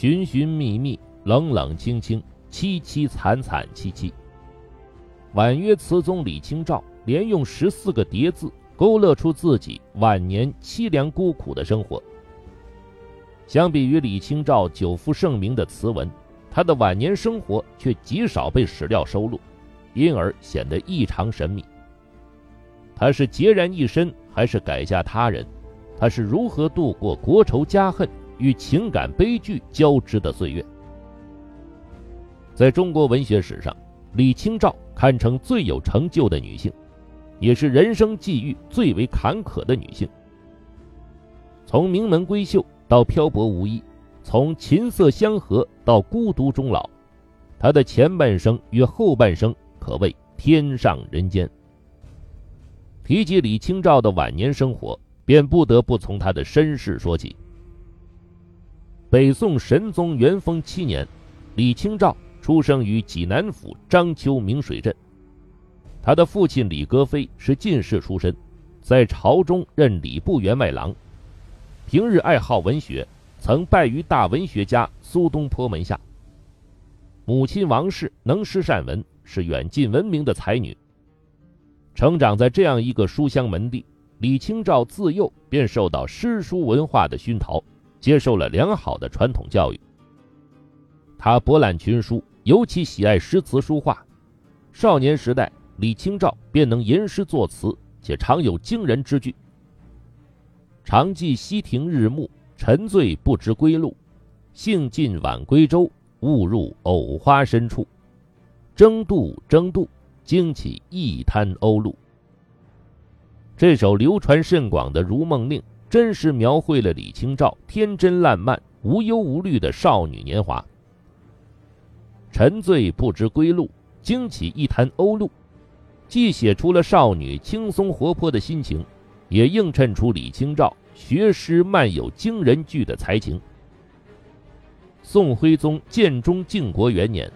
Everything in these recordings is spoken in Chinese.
寻寻觅觅，冷冷清清，凄凄惨惨戚戚。婉约词宗李清照连用十四个叠字，勾勒出自己晚年凄凉孤苦的生活。相比于李清照久负盛名的词文，他的晚年生活却极少被史料收录，因而显得异常神秘。他是孑然一身，还是改嫁他人？他是如何度过国仇家恨与情感悲剧交织的岁月？在中国文学史上，李清照堪称最有成就的女性，也是人生际遇最为坎坷的女性。从名门闺秀到漂泊无依，从琴瑟相和到孤独终老，她的前半生与后半生可谓天上人间。提及李清照的晚年生活，便不得不从她的身世说起。北宋神宗元丰七年，李清照出生于济南府章丘明水镇。他的父亲李格非是进士出身，在朝中任礼部员外郎，平日爱好文学，曾拜于大文学家苏东坡门下。母亲王氏能诗善文，是远近闻名的才女。成长在这样一个书香门第，李清照自幼便受到诗书文化的熏陶，接受了良好的传统教育。他博览群书，尤其喜爱诗词书画。少年时代，李清照便能吟诗作词，且常有惊人之句：“常记溪亭日暮，沉醉不知归路。兴尽晚归舟，误入藕花深处。争渡，争渡。”惊起一滩鸥鹭。这首流传甚广的《如梦令》，真实描绘了李清照天真烂漫、无忧无虑的少女年华。沉醉不知归路，惊起一滩鸥鹭，既写出了少女轻松活泼的心情，也映衬出李清照学诗漫有惊人句的才情。宋徽宗建中靖国元年，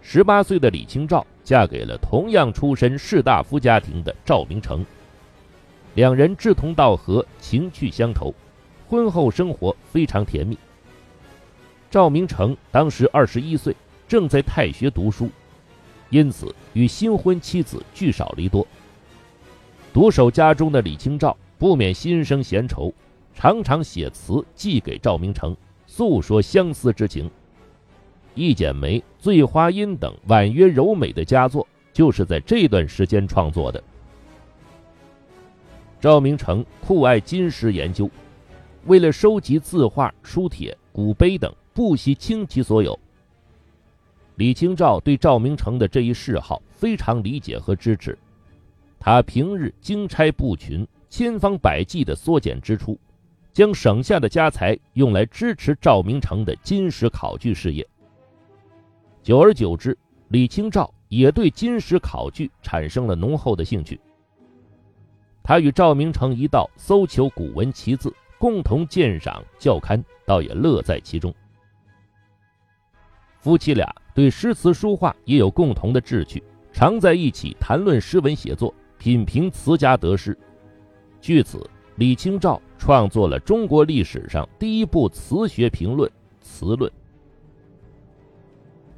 十八岁的李清照。嫁给了同样出身士大夫家庭的赵明诚，两人志同道合，情趣相投，婚后生活非常甜蜜。赵明诚当时二十一岁，正在太学读书，因此与新婚妻子聚少离多。独守家中的李清照不免心生闲愁，常常写词寄给赵明诚，诉说相思之情。《一剪梅》《醉花阴》等婉约柔美的佳作，就是在这段时间创作的。赵明诚酷爱金石研究，为了收集字画、书帖、古碑等，不惜倾其所有。李清照对赵明诚的这一嗜好非常理解和支持，他平日经差不群，千方百计地缩减支出，将省下的家财用来支持赵明诚的金石考据事业。久而久之，李清照也对金石考据产生了浓厚的兴趣。他与赵明诚一道搜求古文奇字，共同鉴赏校勘，倒也乐在其中。夫妻俩对诗词书画也有共同的志趣，常在一起谈论诗文写作，品评词家得失。据此，李清照创作了中国历史上第一部词学评论《词论》。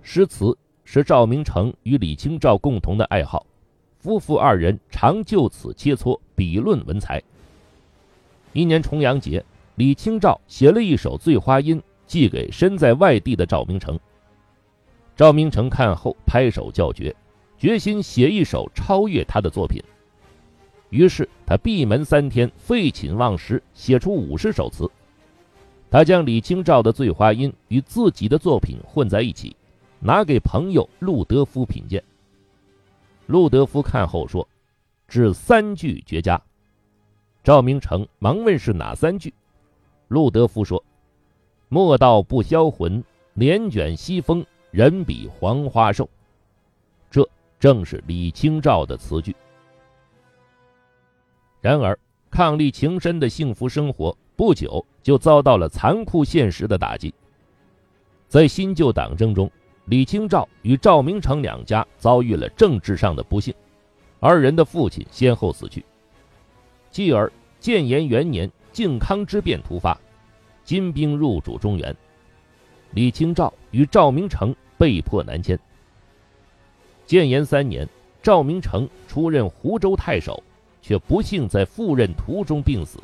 诗词是赵明诚与李清照共同的爱好，夫妇二人常就此切磋比论文才。一年重阳节，李清照写了一首《醉花阴》，寄给身在外地的赵明诚。赵明诚看后拍手叫绝，决心写一首超越他的作品。于是他闭门三天，废寝忘食，写出五十首词。他将李清照的《醉花阴》与自己的作品混在一起。拿给朋友陆德夫品鉴。陆德夫看后说：“只三句绝佳。”赵明诚忙问是哪三句。陆德夫说：“莫道不销魂，帘卷西风，人比黄花瘦。”这正是李清照的词句。然而，伉俪情深的幸福生活不久就遭到了残酷现实的打击。在新旧党争中。李清照与赵明诚两家遭遇了政治上的不幸，二人的父亲先后死去。继而建炎元年靖康之变突发，金兵入主中原，李清照与赵明诚被迫南迁。建炎三年，赵明诚出任湖州太守，却不幸在赴任途中病死。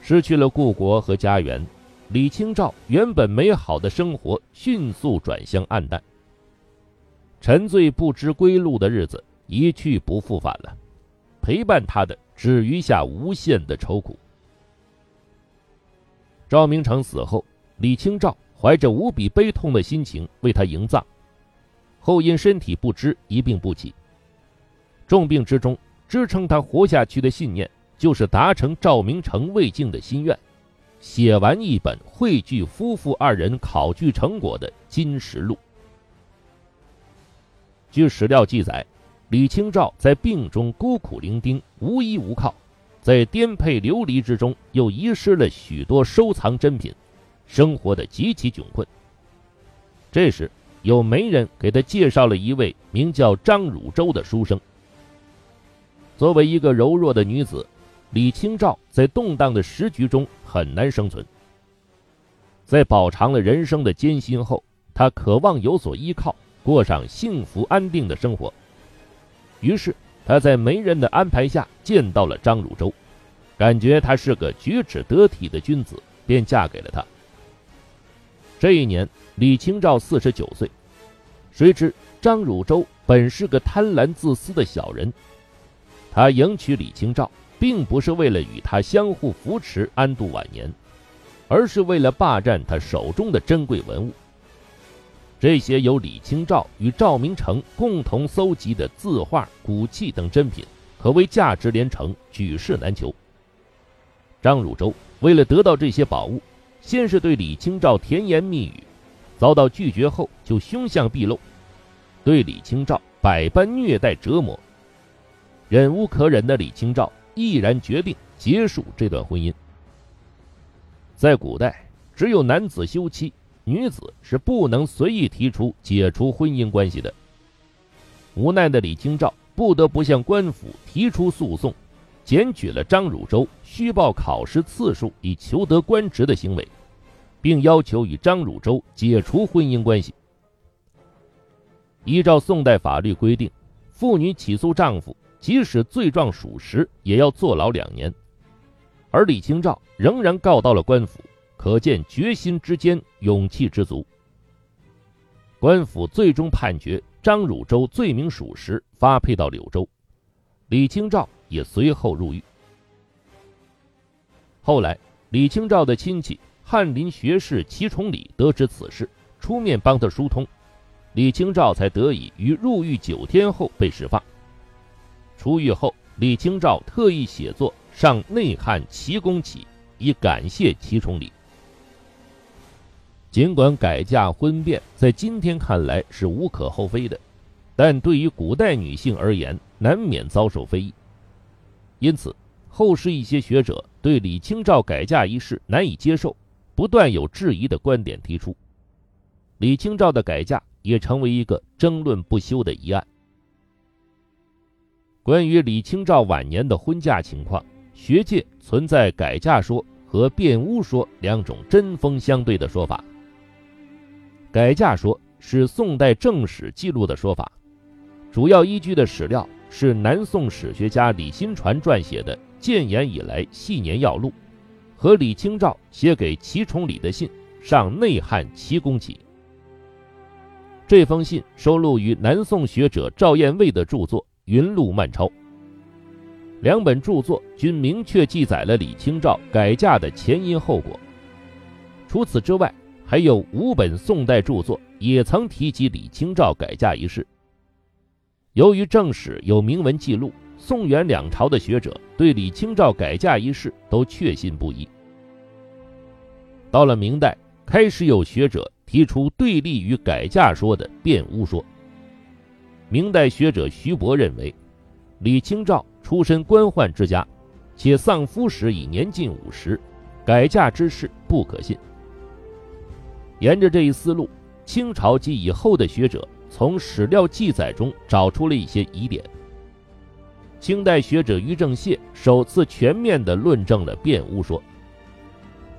失去了故国和家园，李清照原本美好的生活迅速转向暗淡。沉醉不知归路的日子一去不复返了，陪伴他的只余下无限的愁苦。赵明诚死后，李清照怀着无比悲痛的心情为他迎葬，后因身体不支一病不起。重病之中，支撑他活下去的信念，就是达成赵明诚未竟的心愿，写完一本汇聚夫妇二人考据成果的《金石录》。据史料记载，李清照在病中孤苦伶仃，无依无靠，在颠沛流离之中，又遗失了许多收藏珍品，生活的极其窘困。这时，有媒人给他介绍了一位名叫张汝舟的书生。作为一个柔弱的女子，李清照在动荡的时局中很难生存。在饱尝了人生的艰辛后，她渴望有所依靠。过上幸福安定的生活。于是，他在媒人的安排下见到了张汝舟，感觉他是个举止得体的君子，便嫁给了他。这一年，李清照四十九岁。谁知张汝舟本是个贪婪自私的小人，他迎娶李清照，并不是为了与他相互扶持、安度晚年，而是为了霸占他手中的珍贵文物。这些由李清照与赵明诚共同搜集的字画、古器等珍品，可谓价值连城，举世难求。张汝舟为了得到这些宝物，先是对李清照甜言蜜语，遭到拒绝后就凶相毕露，对李清照百般虐待折磨。忍无可忍的李清照毅然决定结束这段婚姻。在古代，只有男子休妻。女子是不能随意提出解除婚姻关系的。无奈的李清照不得不向官府提出诉讼，检举了张汝舟虚报考试次数以求得官职的行为，并要求与张汝舟解除婚姻关系。依照宋代法律规定，妇女起诉丈夫，即使罪状属实，也要坐牢两年。而李清照仍然告到了官府。可见决心之坚，勇气之足。官府最终判决张汝舟罪名属实，发配到柳州。李清照也随后入狱。后来，李清照的亲戚翰林学士齐崇礼得知此事，出面帮他疏通，李清照才得以于入狱九天后被释放。出狱后，李清照特意写作《上内汉齐公启》，以感谢齐崇礼。尽管改嫁婚变在今天看来是无可厚非的，但对于古代女性而言，难免遭受非议。因此，后世一些学者对李清照改嫁一事难以接受，不断有质疑的观点提出。李清照的改嫁也成为一个争论不休的疑案。关于李清照晚年的婚嫁情况，学界存在改嫁说和变巫说两种针锋相对的说法。改嫁说是宋代正史记录的说法，主要依据的史料是南宋史学家李新传撰写的《建炎以来系年要录》，和李清照写给齐崇礼的信《上内汉齐公启》。这封信收录于南宋学者赵彦卫的著作《云路漫抄》。两本著作均明确记载了李清照改嫁的前因后果。除此之外，还有五本宋代著作也曾提及李清照改嫁一事。由于正史有明文记录，宋元两朝的学者对李清照改嫁一事都确信不疑。到了明代，开始有学者提出对立于改嫁说的变污说。明代学者徐伯认为，李清照出身官宦之家，且丧夫时已年近五十，改嫁之事不可信。沿着这一思路，清朝及以后的学者从史料记载中找出了一些疑点。清代学者于正燮首次全面地论证了变巫说。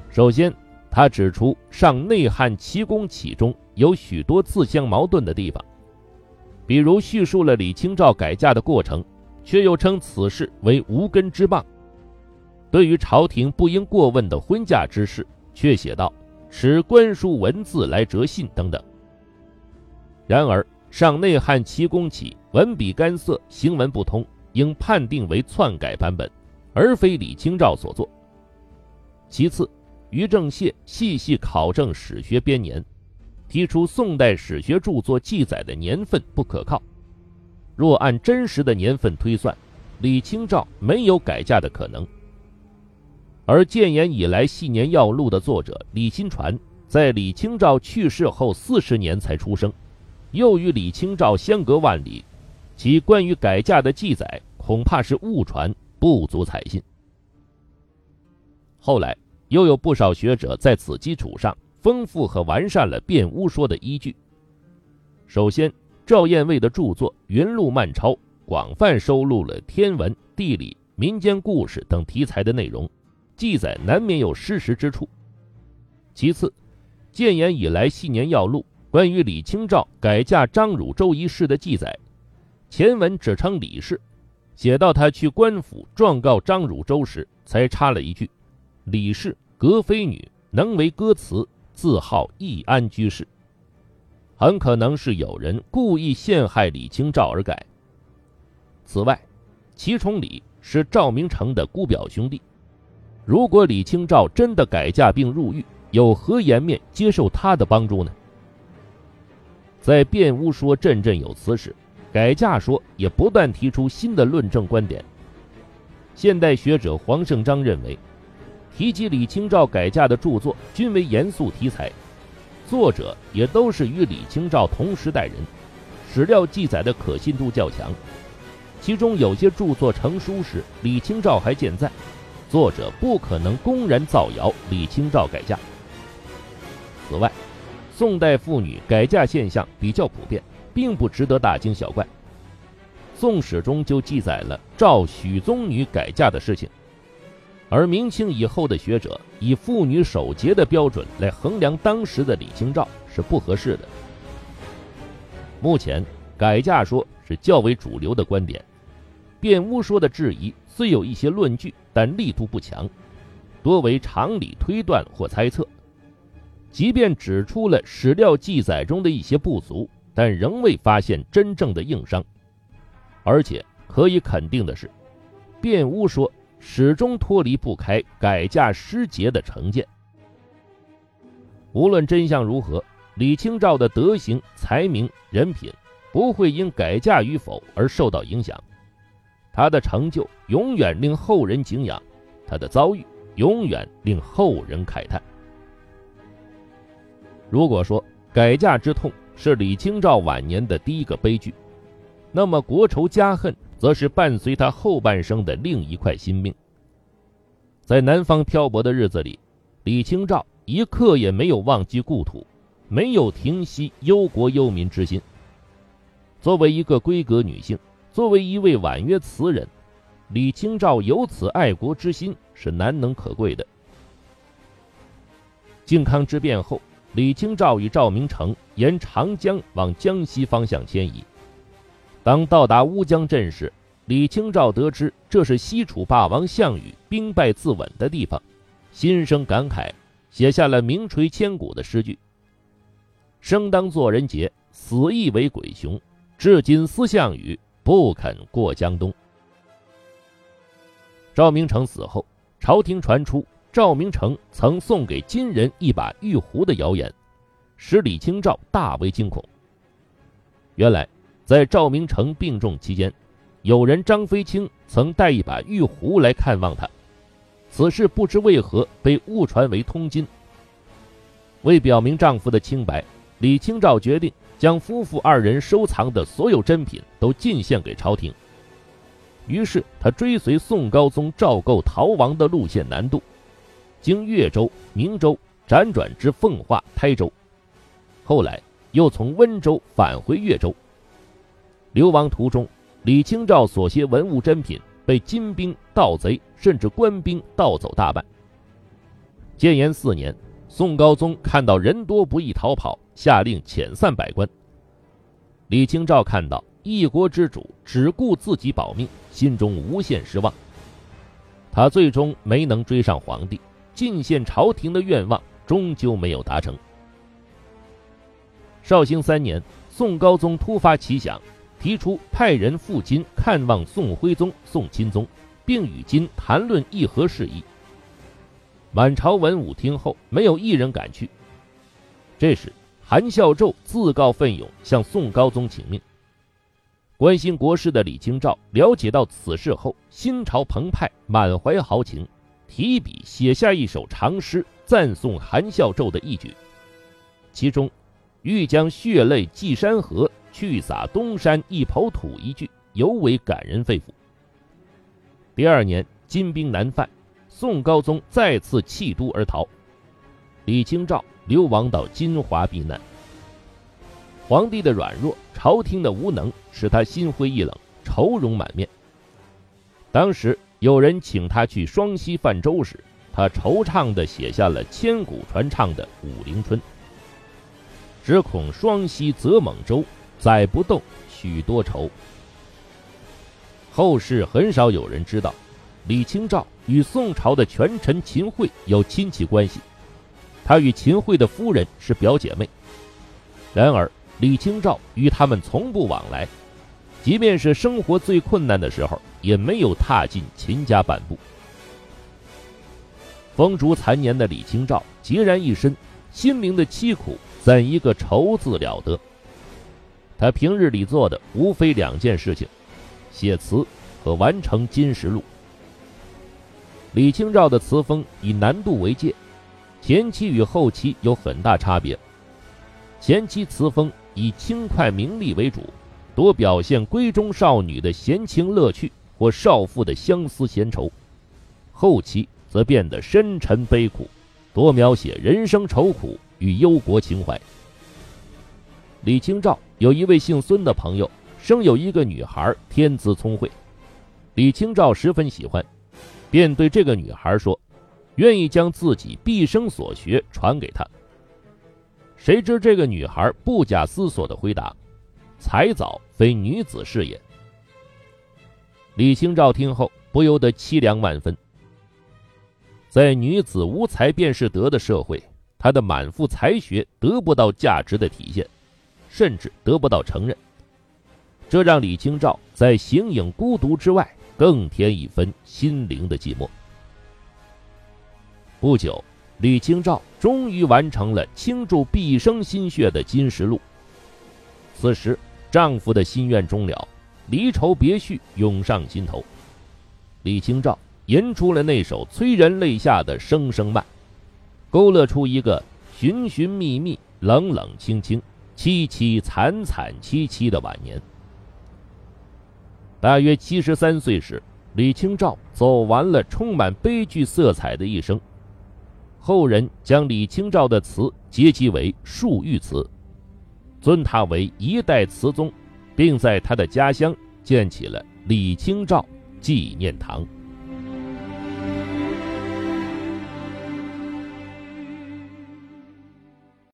首先，他指出上内汉齐公启中有许多自相矛盾的地方，比如叙述了李清照改嫁的过程，却又称此事为无根之谤；对于朝廷不应过问的婚嫁之事，却写道持官书文字来折信等等。然而，上内汉齐公启文笔干涩，行文不通，应判定为篡改版本，而非李清照所作。其次，于正燮细细考证史学编年，提出宋代史学著作记载的年份不可靠。若按真实的年份推算，李清照没有改嫁的可能。而建炎以来系年要录的作者李新传，在李清照去世后四十年才出生。又与李清照相隔万里，其关于改嫁的记载恐怕是误传，不足采信。后来又有不少学者在此基础上丰富和完善了辩巫说的依据。首先，赵彦卫的著作《云录漫抄》广泛收录了天文、地理、民间故事等题材的内容，记载难免有失实之处。其次，建炎以来系年要录。关于李清照改嫁张汝舟一事的记载，前文只称李氏，写到他去官府状告张汝舟时，才插了一句：“李氏，格妃女，能为歌词，自号义安居士。”很可能是有人故意陷害李清照而改。此外，齐崇礼是赵明诚的姑表兄弟，如果李清照真的改嫁并入狱，有何颜面接受他的帮助呢？在辩巫说振振有词时，改嫁说也不断提出新的论证观点。现代学者黄胜章认为，提及李清照改嫁的著作均为严肃题材，作者也都是与李清照同时代人，史料记载的可信度较强。其中有些著作成书时，李清照还健在，作者不可能公然造谣李清照改嫁。此外，宋代妇女改嫁现象比较普遍，并不值得大惊小怪。《宋史》中就记载了赵许宗女改嫁的事情，而明清以后的学者以妇女守节的标准来衡量当时的李清照是不合适的。目前，改嫁说是较为主流的观点，辩巫说的质疑虽有一些论据，但力度不强，多为常理推断或猜测。即便指出了史料记载中的一些不足，但仍未发现真正的硬伤。而且可以肯定的是，辩巫说始终脱离不开改嫁失节的成见。无论真相如何，李清照的德行、才名、人品不会因改嫁与否而受到影响。她的成就永远令后人敬仰，她的遭遇永远令后人慨叹。如果说改嫁之痛是李清照晚年的第一个悲剧，那么国仇家恨则是伴随他后半生的另一块心病。在南方漂泊的日子里，李清照一刻也没有忘记故土，没有停息忧国忧民之心。作为一个闺阁女性，作为一位婉约词人，李清照有此爱国之心是难能可贵的。靖康之变后。李清照与赵明诚沿长江往江西方向迁移。当到达乌江镇时，李清照得知这是西楚霸王项羽兵败自刎的地方，心生感慨，写下了名垂千古的诗句：“生当作人杰，死亦为鬼雄。至今思项羽，不肯过江东。”赵明诚死后，朝廷传出。赵明诚曾送给金人一把玉壶的谣言，使李清照大为惊恐。原来，在赵明诚病重期间，有人张飞清曾带一把玉壶来看望他。此事不知为何被误传为通金。为表明丈夫的清白，李清照决定将夫妇二人收藏的所有珍品都进献给朝廷。于是，他追随宋高宗赵构逃亡的路线南渡。经越州、明州辗转至奉化、台州，后来又从温州返回越州。流亡途中，李清照所携文物珍品被金兵、盗贼甚至官兵盗走大半。建炎四年，宋高宗看到人多不易逃跑，下令遣散百官。李清照看到一国之主只顾自己保命，心中无限失望。他最终没能追上皇帝，进献朝廷的愿望终究没有达成。绍兴三年，宋高宗突发奇想，提出派人赴京看望宋徽宗、宋钦宗，并与金谈论议和事宜。满朝文武听后，没有一人敢去。这时，韩孝胄自告奋勇向宋高宗请命。关心国事的李清照了解到此事后，心潮澎湃，满怀豪情，提笔写下一首长诗，赞颂韩孝胄的义举。其中“欲将血泪祭山河，去洒东山一抔土”一句尤为感人肺腑。第二年，金兵南犯。宋高宗再次弃都而逃，李清照流亡到金华避难。皇帝的软弱，朝廷的无能，使他心灰意冷，愁容满面。当时有人请他去双溪泛舟时，他惆怅地写下了千古传唱的《武陵春》：“只恐双溪舴猛舟，载不动，许多愁。”后世很少有人知道。李清照与宋朝的权臣秦桧有亲戚关系，他与秦桧的夫人是表姐妹。然而，李清照与他们从不往来，即便是生活最困难的时候，也没有踏进秦家半步。风烛残年的李清照孑然一身，心灵的凄苦怎一个愁字了得！他平日里做的无非两件事情：写词和完成《金石录》。李清照的词风以难度为界，前期与后期有很大差别。前期词风以轻快明丽为主，多表现闺中少女的闲情乐趣或少妇的相思闲愁；后期则变得深沉悲苦，多描写人生愁苦与忧国情怀。李清照有一位姓孙的朋友，生有一个女孩，天资聪慧，李清照十分喜欢。便对这个女孩说：“愿意将自己毕生所学传给她。”谁知这个女孩不假思索的回答：“才藻非女子是也。”李清照听后不由得凄凉万分。在女子无才便是德的社会，她的满腹才学得不到价值的体现，甚至得不到承认，这让李清照在形影孤独之外。更添一分心灵的寂寞。不久，李清照终于完成了倾注毕生心血的《金石录》。此时，丈夫的心愿终了，离愁别绪涌上心头。李清照吟出了那首催人泪下的《声声慢》，勾勒出一个寻寻觅觅、冷冷清清、凄凄惨惨戚戚的晚年。大约七十三岁时，李清照走完了充满悲剧色彩的一生。后人将李清照的词结集为《漱玉词》，尊她为一代词宗，并在她的家乡建起了李清照纪念堂。